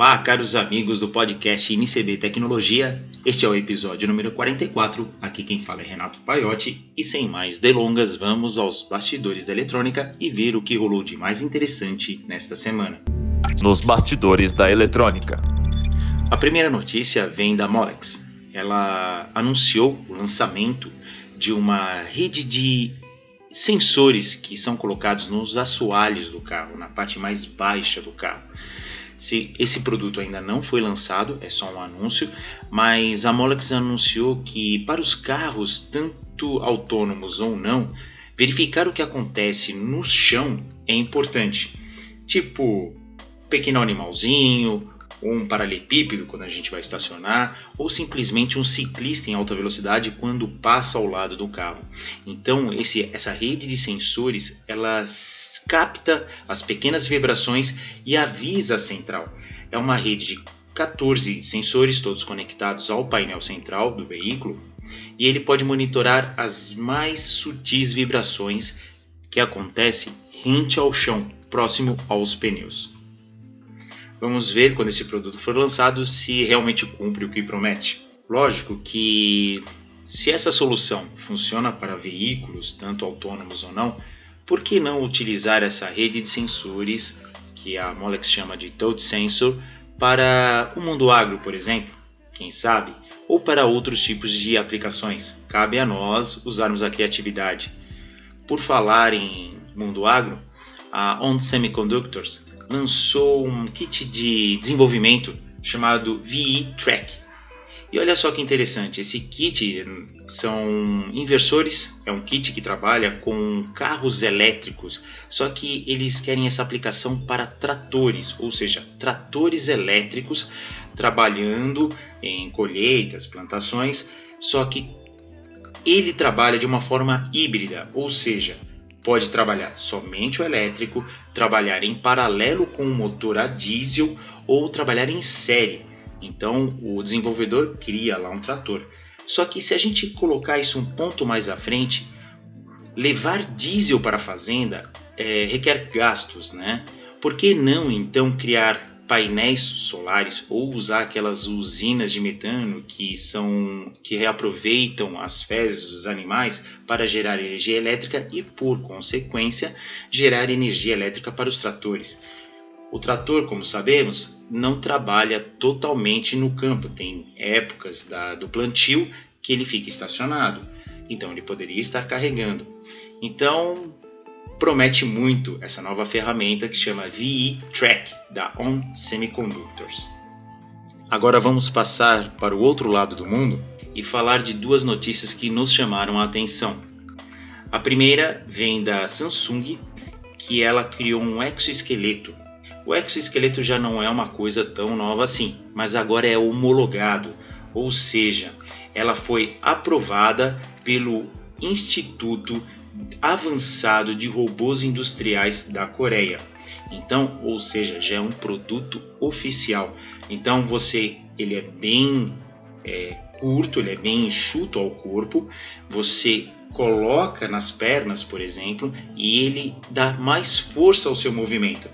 Olá, caros amigos do podcast NCB Tecnologia. Este é o episódio número 44. Aqui quem fala é Renato Paiotti. E sem mais delongas, vamos aos bastidores da eletrônica e ver o que rolou de mais interessante nesta semana. Nos bastidores da eletrônica. A primeira notícia vem da Molex. Ela anunciou o lançamento de uma rede de sensores que são colocados nos assoalhos do carro, na parte mais baixa do carro. Se esse produto ainda não foi lançado, é só um anúncio, mas a Molex anunciou que para os carros, tanto autônomos ou não, verificar o que acontece no chão é importante. Tipo, pequeno animalzinho, um paralelepípedo quando a gente vai estacionar, ou simplesmente um ciclista em alta velocidade quando passa ao lado do carro. Então, esse, essa rede de sensores ela capta as pequenas vibrações e avisa a central. É uma rede de 14 sensores, todos conectados ao painel central do veículo, e ele pode monitorar as mais sutis vibrações que acontecem rente ao chão, próximo aos pneus. Vamos ver quando esse produto for lançado se realmente cumpre o que promete. Lógico que se essa solução funciona para veículos, tanto autônomos ou não, por que não utilizar essa rede de sensores que a Molex chama de Touch Sensor para o mundo agro, por exemplo? Quem sabe? Ou para outros tipos de aplicações. Cabe a nós usarmos a criatividade. Por falar em mundo agro, a On Semiconductors lançou um kit de desenvolvimento chamado VE Track. E olha só que interessante, esse kit são inversores, é um kit que trabalha com carros elétricos, só que eles querem essa aplicação para tratores, ou seja, tratores elétricos trabalhando em colheitas, plantações, só que ele trabalha de uma forma híbrida, ou seja, Pode trabalhar somente o elétrico, trabalhar em paralelo com o motor a diesel ou trabalhar em série. Então o desenvolvedor cria lá um trator. Só que se a gente colocar isso um ponto mais à frente, levar diesel para a fazenda é, requer gastos, né? Por que não então criar painéis solares ou usar aquelas usinas de metano que são que reaproveitam as fezes dos animais para gerar energia elétrica e por consequência gerar energia elétrica para os tratores. O trator, como sabemos, não trabalha totalmente no campo, tem épocas da, do plantio que ele fica estacionado, então ele poderia estar carregando. Então, promete muito essa nova ferramenta que chama VE Track da ON Semiconductors. Agora vamos passar para o outro lado do mundo e falar de duas notícias que nos chamaram a atenção. A primeira vem da Samsung, que ela criou um exoesqueleto. O exoesqueleto já não é uma coisa tão nova assim, mas agora é homologado, ou seja, ela foi aprovada pelo Instituto avançado de robôs industriais da Coreia. Então, ou seja, já é um produto oficial. Então você, ele é bem é, curto, ele é bem enxuto ao corpo. Você coloca nas pernas, por exemplo, e ele dá mais força ao seu movimento.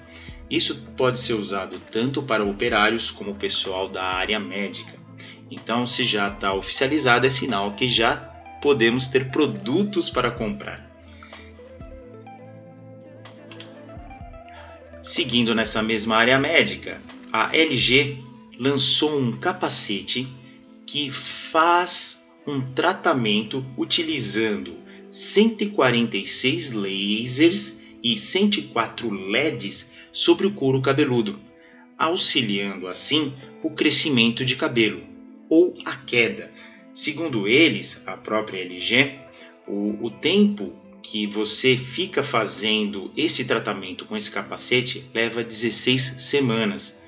Isso pode ser usado tanto para operários como pessoal da área médica. Então, se já está oficializado, é sinal que já podemos ter produtos para comprar. Seguindo nessa mesma área médica, a LG lançou um capacete que faz um tratamento utilizando 146 lasers e 104 LEDs sobre o couro cabeludo, auxiliando assim o crescimento de cabelo ou a queda. Segundo eles, a própria LG, o, o tempo que você fica fazendo esse tratamento com esse capacete leva 16 semanas.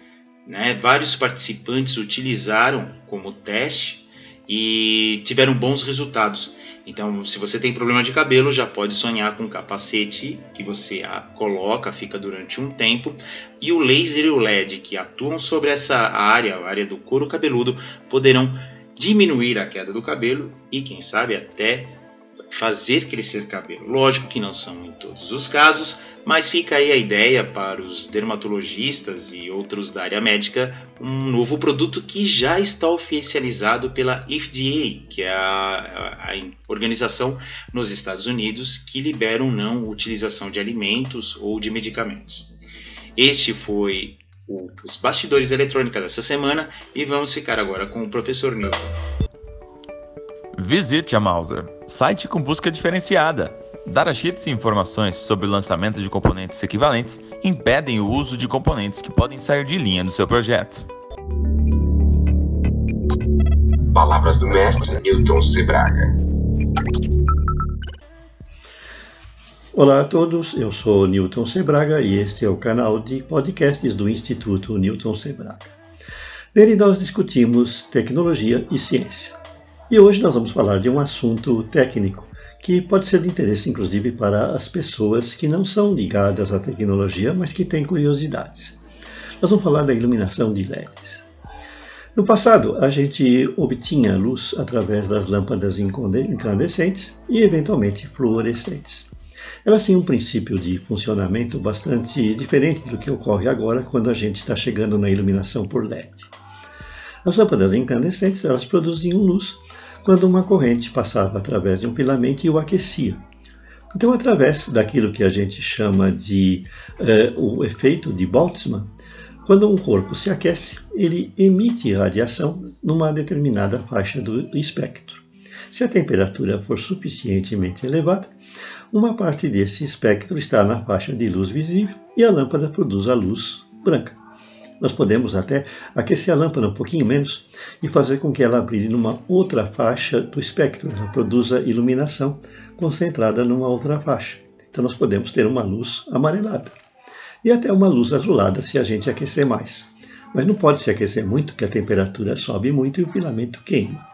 Né? Vários participantes utilizaram como teste e tiveram bons resultados. Então, se você tem problema de cabelo, já pode sonhar com um capacete que você coloca, fica durante um tempo, e o laser e o LED que atuam sobre essa área, a área do couro cabeludo, poderão diminuir a queda do cabelo e, quem sabe, até fazer crescer cabelo. Lógico que não são em todos os casos, mas fica aí a ideia para os dermatologistas e outros da área médica, um novo produto que já está oficializado pela FDA, que é a, a, a organização nos Estados Unidos que libera ou não utilização de alimentos ou de medicamentos. Este foi o, os bastidores eletrônica dessa semana e vamos ficar agora com o professor Newton. Visite a Mauser, site com busca diferenciada. Datasheets e informações sobre o lançamento de componentes equivalentes impedem o uso de componentes que podem sair de linha do seu projeto. Palavras do mestre Newton Sebraga. Olá a todos, eu sou Newton Sebraga e este é o canal de podcasts do Instituto Newton Sebraga. Nele nós discutimos tecnologia e ciência. E hoje nós vamos falar de um assunto técnico que pode ser de interesse inclusive para as pessoas que não são ligadas à tecnologia, mas que têm curiosidades. Nós vamos falar da iluminação de LEDs. No passado, a gente obtinha luz através das lâmpadas incandescentes e eventualmente fluorescentes. Elas têm um princípio de funcionamento bastante diferente do que ocorre agora quando a gente está chegando na iluminação por LED. As lâmpadas incandescentes elas produziam luz quando uma corrente passava através de um filamento e o aquecia. Então, através daquilo que a gente chama de uh, o efeito de Boltzmann, quando um corpo se aquece, ele emite radiação numa determinada faixa do espectro. Se a temperatura for suficientemente elevada, uma parte desse espectro está na faixa de luz visível e a lâmpada produz a luz branca. Nós podemos até aquecer a lâmpada um pouquinho menos e fazer com que ela brilhe numa outra faixa do espectro. Ela produza iluminação concentrada numa outra faixa. Então nós podemos ter uma luz amarelada e até uma luz azulada se a gente aquecer mais. Mas não pode se aquecer muito, que a temperatura sobe muito e o filamento queima.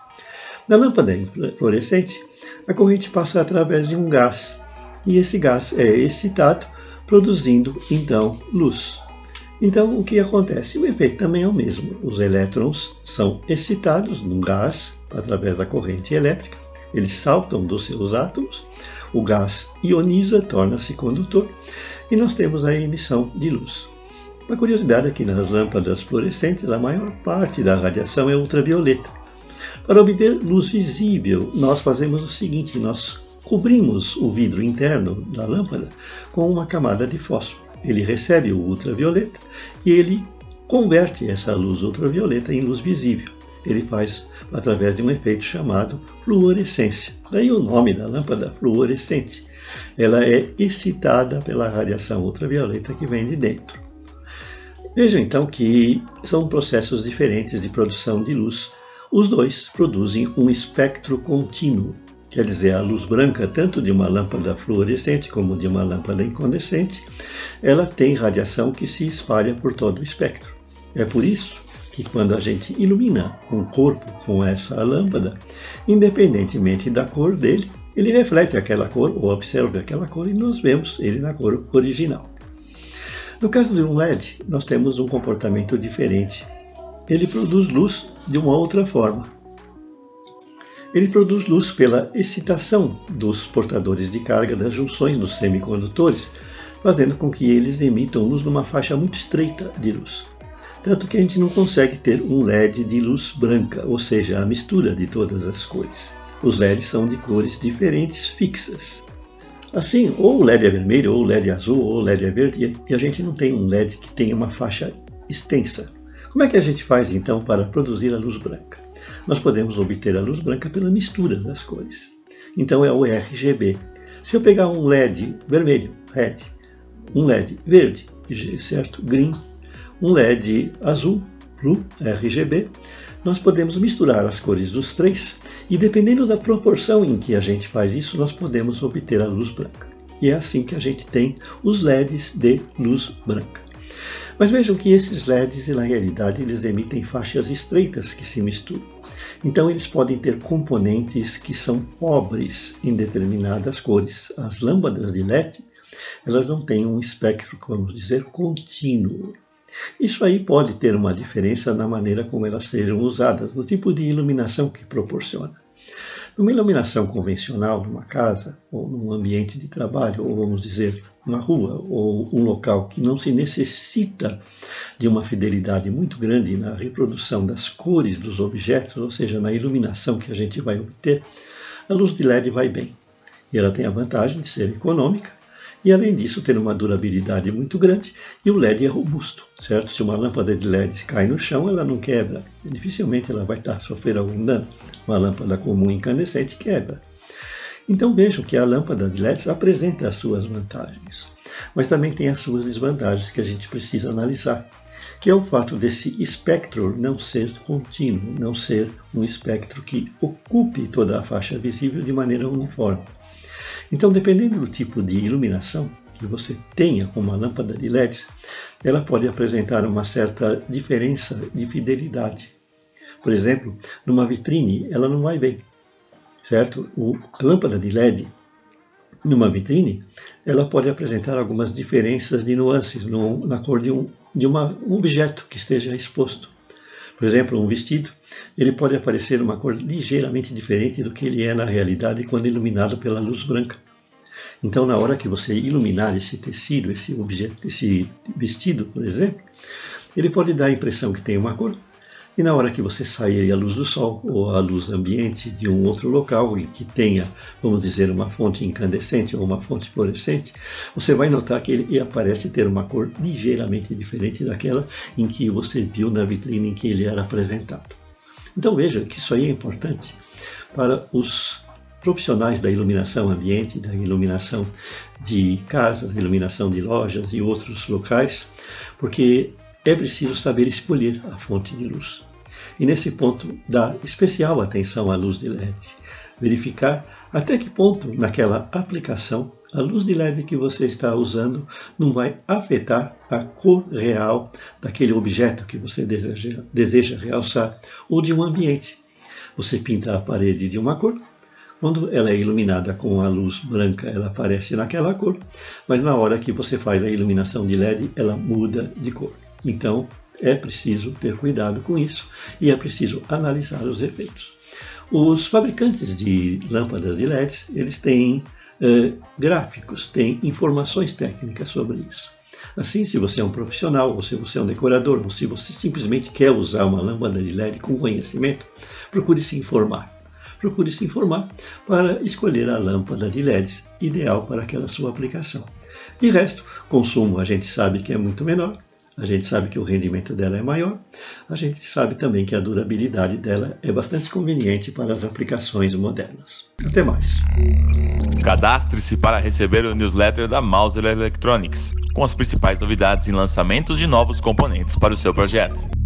Na lâmpada fluorescente, a corrente passa através de um gás e esse gás é excitado, produzindo então luz. Então, o que acontece? O efeito também é o mesmo. Os elétrons são excitados num gás através da corrente elétrica, eles saltam dos seus átomos, o gás ioniza, torna-se condutor e nós temos a emissão de luz. Uma curiosidade é que nas lâmpadas fluorescentes a maior parte da radiação é ultravioleta. Para obter luz visível, nós fazemos o seguinte: nós cobrimos o vidro interno da lâmpada com uma camada de fósforo ele recebe o ultravioleta e ele converte essa luz ultravioleta em luz visível. Ele faz através de um efeito chamado fluorescência. Daí o nome da lâmpada fluorescente. Ela é excitada pela radiação ultravioleta que vem de dentro. Vejam então que são processos diferentes de produção de luz. Os dois produzem um espectro contínuo quer dizer, a luz branca, tanto de uma lâmpada fluorescente como de uma lâmpada incandescente, ela tem radiação que se espalha por todo o espectro. É por isso que quando a gente ilumina um corpo com essa lâmpada, independentemente da cor dele, ele reflete aquela cor ou observa aquela cor e nós vemos ele na cor original. No caso de um LED, nós temos um comportamento diferente. Ele produz luz de uma outra forma. Ele produz luz pela excitação dos portadores de carga das junções dos semicondutores, fazendo com que eles emitam luz numa faixa muito estreita de luz. Tanto que a gente não consegue ter um LED de luz branca, ou seja, a mistura de todas as cores. Os LEDs são de cores diferentes fixas. Assim, ou o LED é vermelho, ou o LED é azul, ou o LED é verde, e a gente não tem um LED que tenha uma faixa extensa. Como é que a gente faz então para produzir a luz branca? nós podemos obter a luz branca pela mistura das cores. Então é o RGB. Se eu pegar um LED vermelho, red, um LED verde, certo? Green, um LED azul, blue, RGB, nós podemos misturar as cores dos três e dependendo da proporção em que a gente faz isso, nós podemos obter a luz branca. E é assim que a gente tem os LEDs de luz branca. Mas vejam que esses LEDs, na realidade, eles emitem faixas estreitas que se misturam. Então, eles podem ter componentes que são pobres em determinadas cores. As lâmpadas de LED, elas não têm um espectro, vamos dizer, contínuo. Isso aí pode ter uma diferença na maneira como elas sejam usadas, no tipo de iluminação que proporciona. Numa iluminação convencional, numa casa, ou num ambiente de trabalho, ou vamos dizer, uma rua, ou um local que não se necessita de uma fidelidade muito grande na reprodução das cores dos objetos, ou seja, na iluminação que a gente vai obter, a luz de LED vai bem. E ela tem a vantagem de ser econômica e além disso ter uma durabilidade muito grande e o LED é robusto, certo? Se uma lâmpada de LED cai no chão, ela não quebra, dificilmente ela vai estar sofrer algum dano. Uma lâmpada comum incandescente quebra. Então vejam que a lâmpada de LED apresenta as suas vantagens, mas também tem as suas desvantagens que a gente precisa analisar, que é o fato desse espectro não ser contínuo, não ser um espectro que ocupe toda a faixa visível de maneira uniforme. Então, dependendo do tipo de iluminação que você tenha com uma lâmpada de LED, ela pode apresentar uma certa diferença de fidelidade. Por exemplo, numa vitrine, ela não vai bem, certo? O, a lâmpada de LED, numa vitrine, ela pode apresentar algumas diferenças de nuances no, na cor de, um, de uma, um objeto que esteja exposto. Por exemplo, um vestido, ele pode aparecer uma cor ligeiramente diferente do que ele é na realidade quando iluminado pela luz branca. Então, na hora que você iluminar esse tecido, esse objeto, esse vestido, por exemplo, ele pode dar a impressão que tem uma cor, e na hora que você sair à luz do sol ou à luz ambiente de um outro local em que tenha, vamos dizer, uma fonte incandescente ou uma fonte fluorescente, você vai notar que ele aparece ter uma cor ligeiramente diferente daquela em que você viu na vitrine em que ele era apresentado. Então veja que isso aí é importante para os profissionais da iluminação ambiente, da iluminação de casas, iluminação de lojas e outros locais, porque é preciso saber escolher a fonte de luz. E nesse ponto, dar especial atenção à luz de LED. Verificar até que ponto, naquela aplicação, a luz de LED que você está usando não vai afetar a cor real daquele objeto que você deseja, deseja realçar ou de um ambiente. Você pinta a parede de uma cor, quando ela é iluminada com a luz branca, ela aparece naquela cor, mas na hora que você faz a iluminação de LED, ela muda de cor. Então é preciso ter cuidado com isso e é preciso analisar os efeitos. Os fabricantes de lâmpadas de LEDs eles têm eh, gráficos, têm informações técnicas sobre isso. Assim, se você é um profissional, ou se você é um decorador, ou se você simplesmente quer usar uma lâmpada de LED com conhecimento, procure se informar. Procure se informar para escolher a lâmpada de LED ideal para aquela sua aplicação. De resto, consumo a gente sabe que é muito menor, a gente sabe que o rendimento dela é maior, a gente sabe também que a durabilidade dela é bastante conveniente para as aplicações modernas. Até mais. Cadastre-se para receber o newsletter da Mauser Electronics, com as principais novidades e lançamentos de novos componentes para o seu projeto.